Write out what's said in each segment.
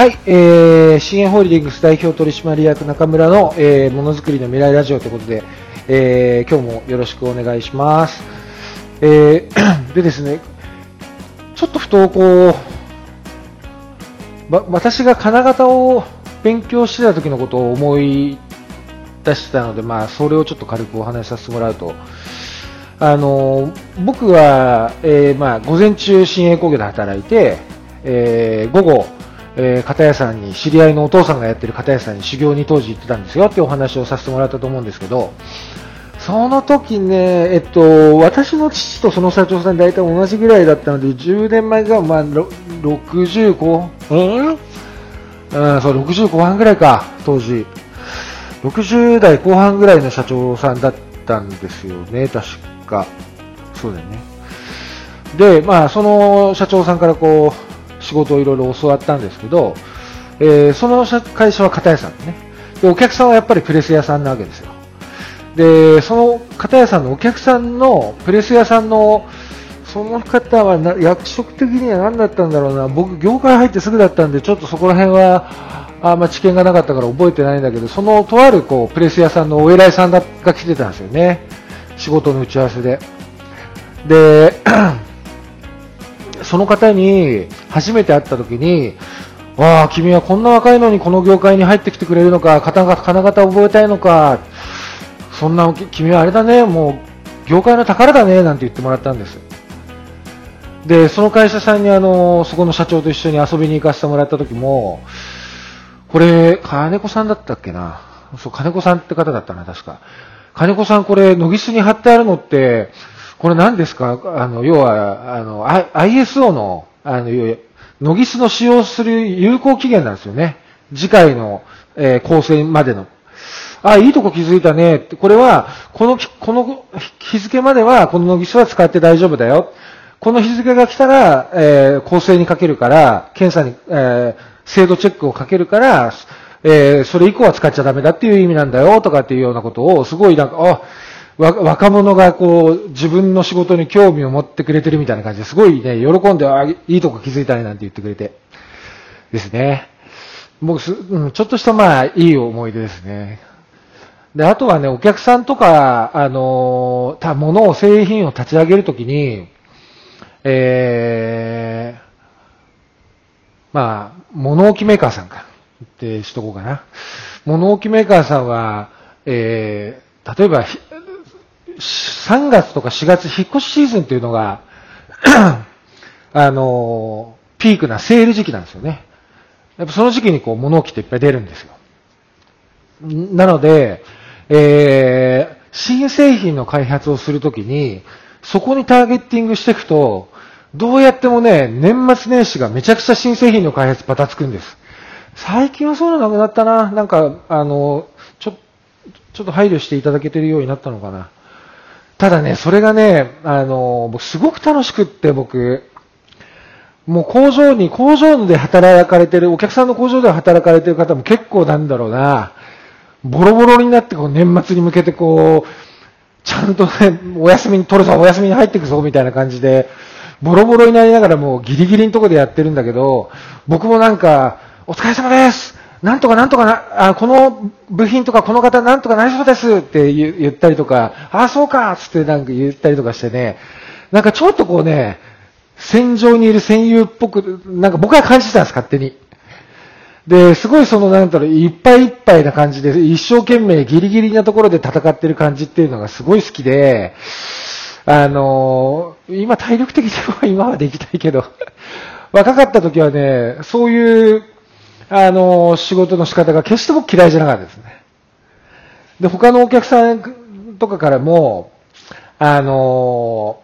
はい、えー、新ホールディングス代表取締役中村の、えー、ものづくりの未来ラジオということで、えー、今日もよろしくお願いします。えー、でですね、ちょっとふとこう、わ私が金型を勉強してた時のことを思い出してたので、まあ、それをちょっと軽くお話しさせてもらうと、あの僕は、えーまあ、午前中、新鋭工業で働いて、えー、午後、えー、片屋さんに、知り合いのお父さんがやってる片屋さんに修行に当時行ってたんですよってお話をさせてもらったと思うんですけど、その時ね、えっと、私の父とその社長さん大体同じぐらいだったので、10年前が、まあ、60後、うん？うん、そう、60後半ぐらいか、当時。60代後半ぐらいの社長さんだったんですよね、確か。そうだよね。で、まあ、その社長さんからこう、仕事をいろいろ教わったんですけど、えー、その会社は片屋さんでね。でお客さんはやっぱりプレス屋さんなわけですよ。でその片屋さんのお客さんのプレス屋さんのその方はな役職的には何だったんだろうな。僕業界入ってすぐだったんでちょっとそこら辺はあんま知見がなかったから覚えてないんだけどそのとあるこうプレス屋さんのお偉いさんが来てたんですよね。仕事の打ち合わせで。でその方に初めて会った時に、わあ、君はこんな若いのにこの業界に入ってきてくれるのか、金型覚えたいのか、そんな、君はあれだね、もう、業界の宝だね、なんて言ってもらったんです。で、その会社さんにあの、そこの社長と一緒に遊びに行かせてもらった時も、これ、金子さんだったっけな？そう、金子さんって方だったな、確か。金子さん、これ、ノギスに貼ってあるのって、これ何ですか？あの、要は、あの、ISO の、あの、ノギスの使用する有効期限なんですよね。次回の、えー、構成までの。あ、いいとこ気づいたね。これは、この、この日付までは、このノギスは使って大丈夫だよ。この日付が来たら、えー、構成にかけるから、検査に、えー、精度チェックをかけるから、えー、それ以降は使っちゃダメだっていう意味なんだよ、とかっていうようなことを、すごいなんか、あ、若者がこう、自分の仕事に興味を持ってくれてるみたいな感じですごいね、喜んで、あ、いいとこ気づいたねなんて言ってくれて。ですね。僕、うん、ちょっとしたまあ、いい思い出ですね。で、あとはね、お客さんとか、あの、た、物を、製品を立ち上げるときに、えー、まあ、物置メーカーさんか。ってしとこうかな。物置メーカーさんは、えー、例えば、3月とか4月引っ越しシーズンっていうのが あの、ピークなセール時期なんですよね。やっぱその時期にこう物置っていっぱい出るんですよ。なので、えー、新製品の開発をするときに、そこにターゲッティングしていくと、どうやってもね、年末年始がめちゃくちゃ新製品の開発バタつくんです。最近はそういうのなくなったな。なんか、あの、ちょ、ちょっと配慮していただけてるようになったのかな。ただね、それがね、あの、僕すごく楽しくって、僕。もう工場に、工場で働かれてる、お客さんの工場で働かれてる方も結構なんだろうな、ボロボロになってこう年末に向けてこう、ちゃんとね、お休みに取るぞ、お休みに入っていくぞ、みたいな感じで、ボロボロになりながらもうギリギリのとこでやってるんだけど、僕もなんか、お疲れ様ですなんとかなんとかな、あ、この部品とかこの方なんとかなりそうですって言ったりとか、あ、そうかつってなんか言ったりとかしてね、なんかちょっとこうね、戦場にいる戦友っぽく、なんか僕は感じてたんです、勝手に。で、すごいその、なんだろう、いっぱいいっぱいな感じで、一生懸命ギリギリなところで戦ってる感じっていうのがすごい好きで、あのー、今体力的には今はできたいけど、若かった時はね、そういうあの、仕事の仕方が決して僕嫌いじゃなかったですね。で、他のお客さんとかからも、あの、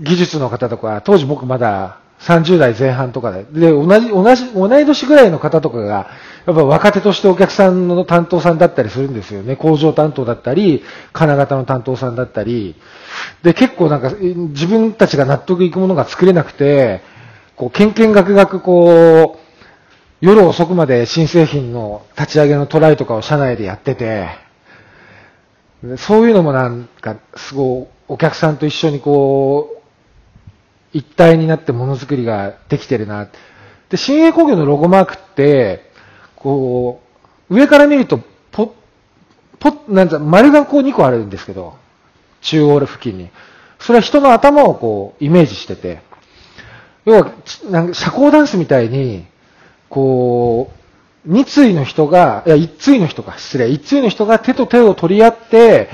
技術の方とか、当時僕まだ30代前半とかで、で、同じ、同じ、同い年ぐらいの方とかが、やっぱ若手としてお客さんの担当さんだったりするんですよね。工場担当だったり、金型の担当さんだったり。で、結構なんか、自分たちが納得いくものが作れなくて、こう、けんけんがくがくこう、夜遅くまで新製品の立ち上げのトライとかを社内でやってて、そういうのもなんか、すごい、お客さんと一緒にこう、一体になってものづくりができてるな。で、新栄工業のロゴマークって、こう、上から見ると、ポ、ポ、なんだ、丸がこう2個あるんですけど、中央付近に。それは人の頭をこう、イメージしてて、要は、なんか社交ダンスみたいに、こう、二対の人が、いや、一対の人か、失礼、一対の人が手と手を取り合って、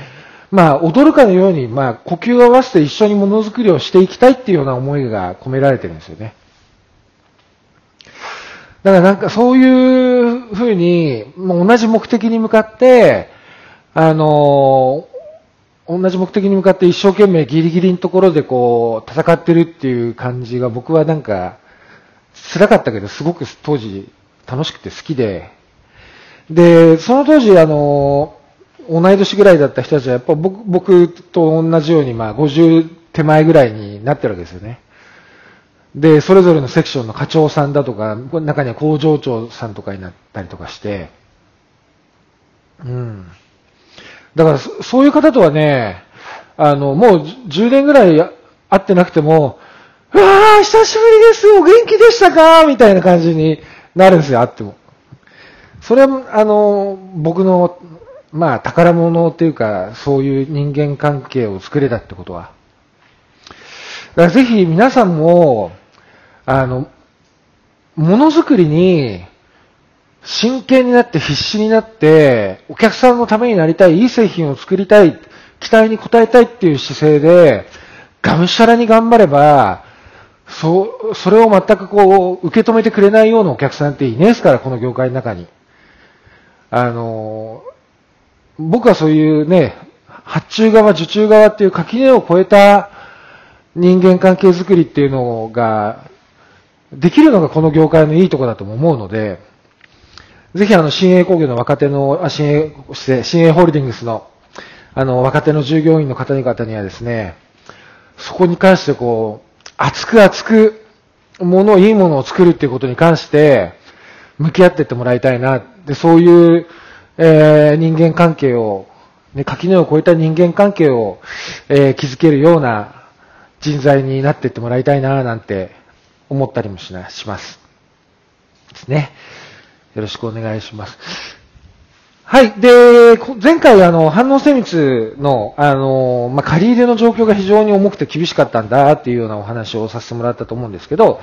まあ、踊るかのように、まあ、呼吸を合わせて一緒にものづくりをしていきたいっていうような思いが込められてるんですよね。だからなんかそういうふうに、もう同じ目的に向かって、あの、同じ目的に向かって一生懸命ギリギリのところでこう、戦ってるっていう感じが僕はなんか、辛かったけど、すごく当時楽しくて好きで、で、その当時あの、同い年ぐらいだった人たちはやっぱ僕僕と同じようにまあ50手前ぐらいになってるわけですよね。で、それぞれのセクションの課長さんだとか、中には工場長さんとかになったりとかして、うん。だからそういう方とはね、あの、もう10年ぐらい会ってなくても、わー、久しぶりですお元気でしたか？みたいな感じになるんですよ、会っても。それは、あの、僕のまあ、宝物っていうか、そういう人間関係を作れたってことは。だからぜひ皆さんも、あの、ものづくりに真剣になって必死になって、お客さんのためになりたい、いい製品を作りたい、期待に応えたいっていう姿勢で、がむしゃらに頑張れば、そ、それを全くこう、受け止めてくれないようなお客さんっていねえですから、この業界の中に。あの、僕はそういうね、発注側、受注側っていう垣根を越えた人間関係づくりっていうのが、できるのがこの業界のいいとこだとも思うので、ぜひあの、新鋭工業の若手の、あ、新鋭、新鋭ホールディングスの、あの、若手の従業員の方々にはですね、そこに関してこう、熱く熱く、もの、いいものを作るっていうことに関して、向き合ってってもらいたいな。で、そういう、えー、人間関係を、ね、垣根を越えた人間関係を、えー、築けるような人材になってってもらいたいな、なんて思ったりもしな、します。ですね。よろしくお願いします。はい。で、前回、あの、反応精密の、あの、まあ、借り入れの状況が非常に重くて厳しかったんだっていうようなお話をさせてもらったと思うんですけど、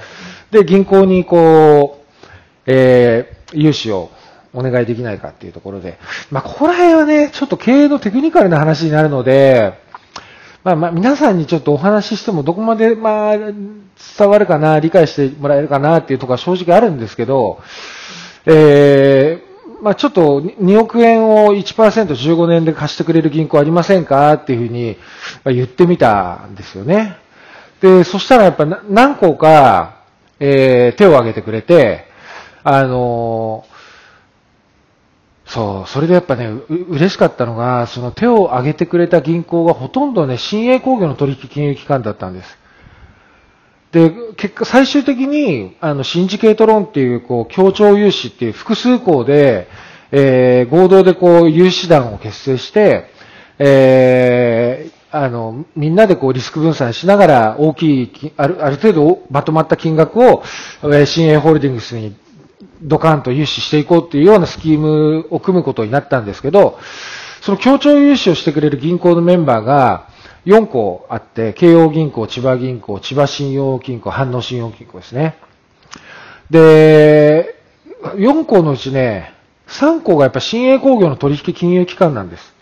で、銀行にこう、えー、融資をお願いできないかっていうところで、まあ、ここら辺はね、ちょっと経営のテクニカルな話になるので、まあ、ま、皆さんにちょっとお話ししてもどこまで、まあ、伝わるかな、理解してもらえるかなっていうところは正直あるんですけど、えー、まあ、ちょっと2億円を1% 15年で貸してくれる銀行ありませんか？っていうふうに言ってみたんですよね。で、そしたらやっぱ何校か、えー、手を挙げてくれて、あのそう、それでやっぱね、嬉しかったのが、その手を挙げてくれた銀行がほとんどね、新鋭工業の取引金融機関だったんです。で、結果、最終的に、あの、シンジケートロンっていう、こう、協調融資っていう複数校で、えー、合同でこう、融資団を結成して、えー、あの、みんなでこう、リスク分散しながら、大きい、ある、ある程度まとまった金額を、えー、新鋭ホールディングスにドカンと融資していこうっていうようなスキームを組むことになったんですけど、その協調融資をしてくれる銀行のメンバーが4校あって、慶応銀行、千葉銀行、千葉信用金庫、反応信用金庫ですね。で、4校のうちね、3校がやっぱ新鋭工業の取引金融機関なんです。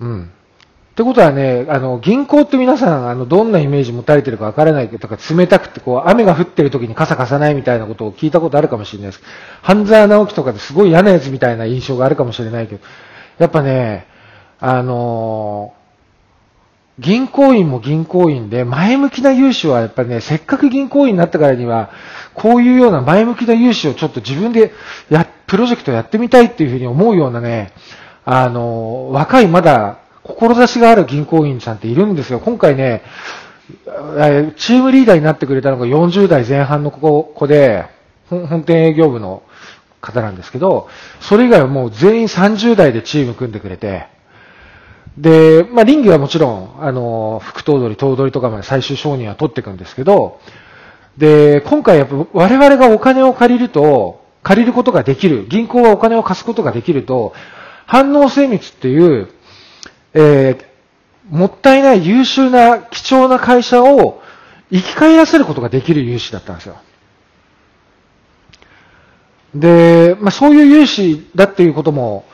うん。ってことはね、あの、銀行って皆さん、あの、どんなイメージ持たれてるかわからないけど、とか、冷たくて、こう、雨が降ってる時に傘貸さないみたいなことを聞いたことあるかもしれないです。半沢直樹とかですごい嫌なやつみたいな印象があるかもしれないけど、やっぱね、あのー、銀行員も銀行員で、前向きな融資はやっぱりね、せっかく銀行員になったからには、こういうような前向きな融資をちょっと自分でや、プロジェクトやってみたいっていうふうに思うようなね、あのー、若いまだ志がある銀行員さんっているんですよ。今回ね、チームリーダーになってくれたのが40代前半の子で、本店営業部の方なんですけど、それ以外はもう全員30代でチーム組んでくれて、で、まあ、臨機はもちろん、あの、副頭取、頭取とかまで最終承認は取っていくんですけど、で、今回やっぱ我々がお金を借りると、借りることができる、銀行はお金を貸すことができると、反応精密っていう、えー、もったいない優秀な貴重な会社を生き返らせることができる融資だったんですよ。で、まあ、そういう融資だっていうことも、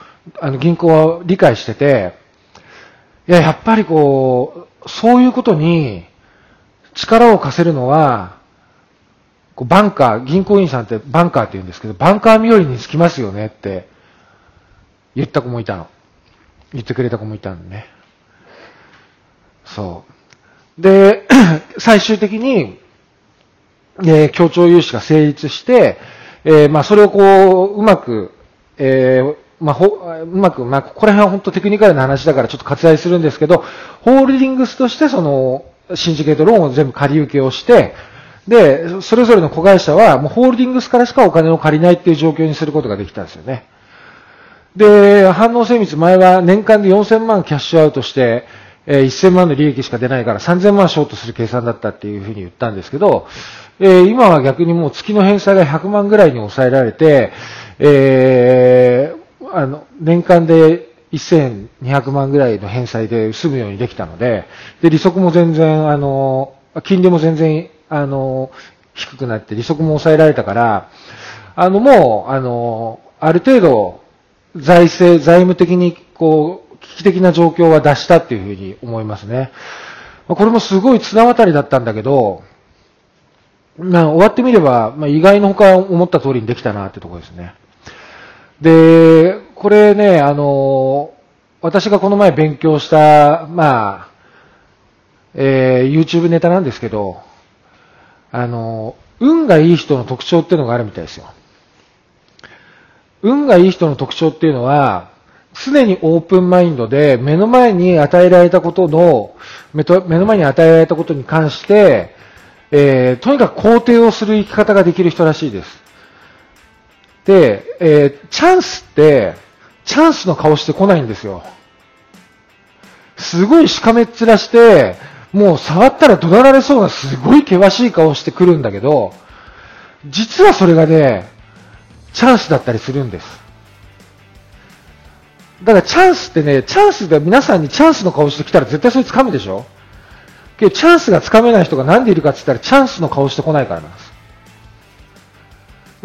あの、銀行は理解してて、いや、やっぱりこう、そういうことに力を貸せるのは、こうバンカー、銀行員さんってバンカーって言うんですけど、バンカー日和につきますよねって言った子もいたの。言ってくれた子もいたんでね。そう。で、最終的に、えー、協調融資が成立して、えー、まあ、それをこう、うまく、えー、まあ、ほ、うまく、まあ、ここら辺は本当テクニカルな話だからちょっと割愛するんですけど、ホールディングスとしてその、シンジケートローンを全部借り受けをして、で、それぞれの子会社はもうホールディングスからしかお金を借りないっていう状況にすることができたんですよね。で、反応精密前は年間で4000万キャッシュアウトして、えー、1000万の利益しか出ないから3000万ショートする計算だったっていうふうに言ったんですけど、え、今は逆にもう月の返済が100万ぐらいに抑えられて、え、あの、年間で1200万ぐらいの返済で済むようにできたので、で、利息も全然、あの、金利も全然、あの、低くなって利息も抑えられたから、あの、もう、あの、ある程度、財政、財務的に、こう、危機的な状況は脱したっていうふうに思いますね。これもすごい綱渡りだったんだけど、まあ、終わってみれば、まあ、意外のほか思った通りにできたなってところですね。で、これね、あの、私がこの前勉強した、まあ、えー、YouTube ネタなんですけど、あの、運がいい人の特徴っていうのがあるみたいですよ。運がいい人の特徴っていうのは、常にオープンマインドで、目の前に与えられたことの、目の前に与えられたことに関して、えー、とにかく肯定をする生き方ができる人らしいです。で、えー、チャンスって、チャンスの顔してこないんですよ。すごいしかめっ面して、もう触ったら怒鳴られそうなすごい険しい顔してくるんだけど、実はそれがね、チャンスだったりするんです。だからチャンスってね、チャンスで皆さんにチャンスの顔してきたら絶対それ掴むでしょ？けどチャンスが掴めない人がなんでいるかって言ったらチャンスの顔してこないからなんです。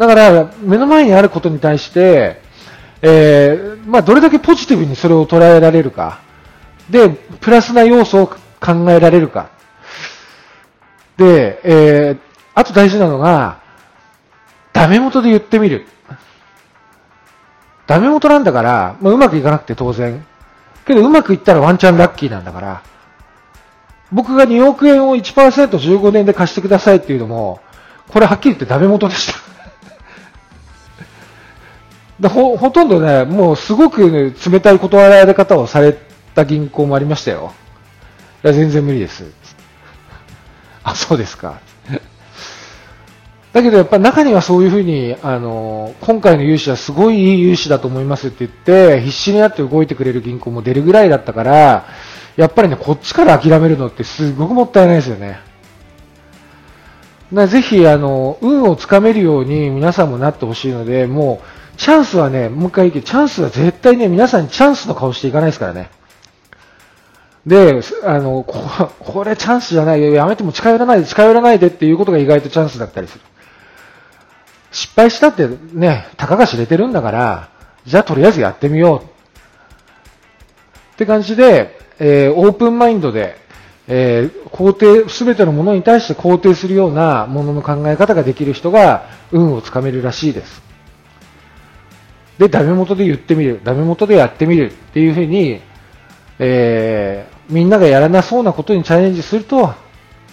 だから、目の前にあることに対して、えー、まあ、どれだけポジティブにそれを捉えられるか。で、プラスな要素を考えられるか。で、えー、あと大事なのが、ダメ元で言ってみる。ダメ元なんだから、まあ、うまくいかなくて当然。けどうまくいったらワンチャンラッキーなんだから、僕が2億円を 1%15 年で貸してくださいっていうのも、これはっきり言ってダメ元でしただほ。ほとんどね、もうすごく、ね、冷たい断られ方をされた銀行もありましたよ。いや、全然無理です。あ、そうですか。だけどやっぱ中にはそういうふうに、あの、今回の融資はすごいいい融資だと思いますって言って、必死になって動いてくれる銀行も出るぐらいだったから、やっぱりね、こっちから諦めるのってすごくもったいないですよね。ぜひ、あの、運をつかめるように皆さんもなってほしいので、もう、チャンスはね、もう一回言うけど、チャンスは絶対ね、皆さんにチャンスの顔していかないですからね。で、あの、ここれチャンスじゃないよ、やめても近寄らないで、近寄らないでっていうことが意外とチャンスだったりする。失敗したってね、たかが知れてるんだから、じゃあとりあえずやってみよう。って感じで、えー、オープンマインドで、えー、肯定、すべてのものに対して肯定するようなものの考え方ができる人が運をつかめるらしいです。で、ダメ元で言ってみる、ダメ元でやってみるっていうふうに、えー、みんながやらなそうなことにチャレンジすると、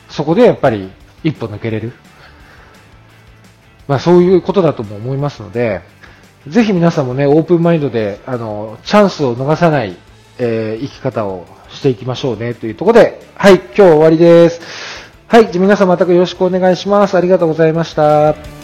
そこでやっぱり一歩抜けれる。まあそういうことだとも思いますので、ぜひ皆さんもね、オープンマインドで、あの、チャンスを逃さない、えー、生き方をしていきましょうね、というところで、はい、今日終わりです。はい、じゃ皆さんまたよろしくお願いします。ありがとうございました。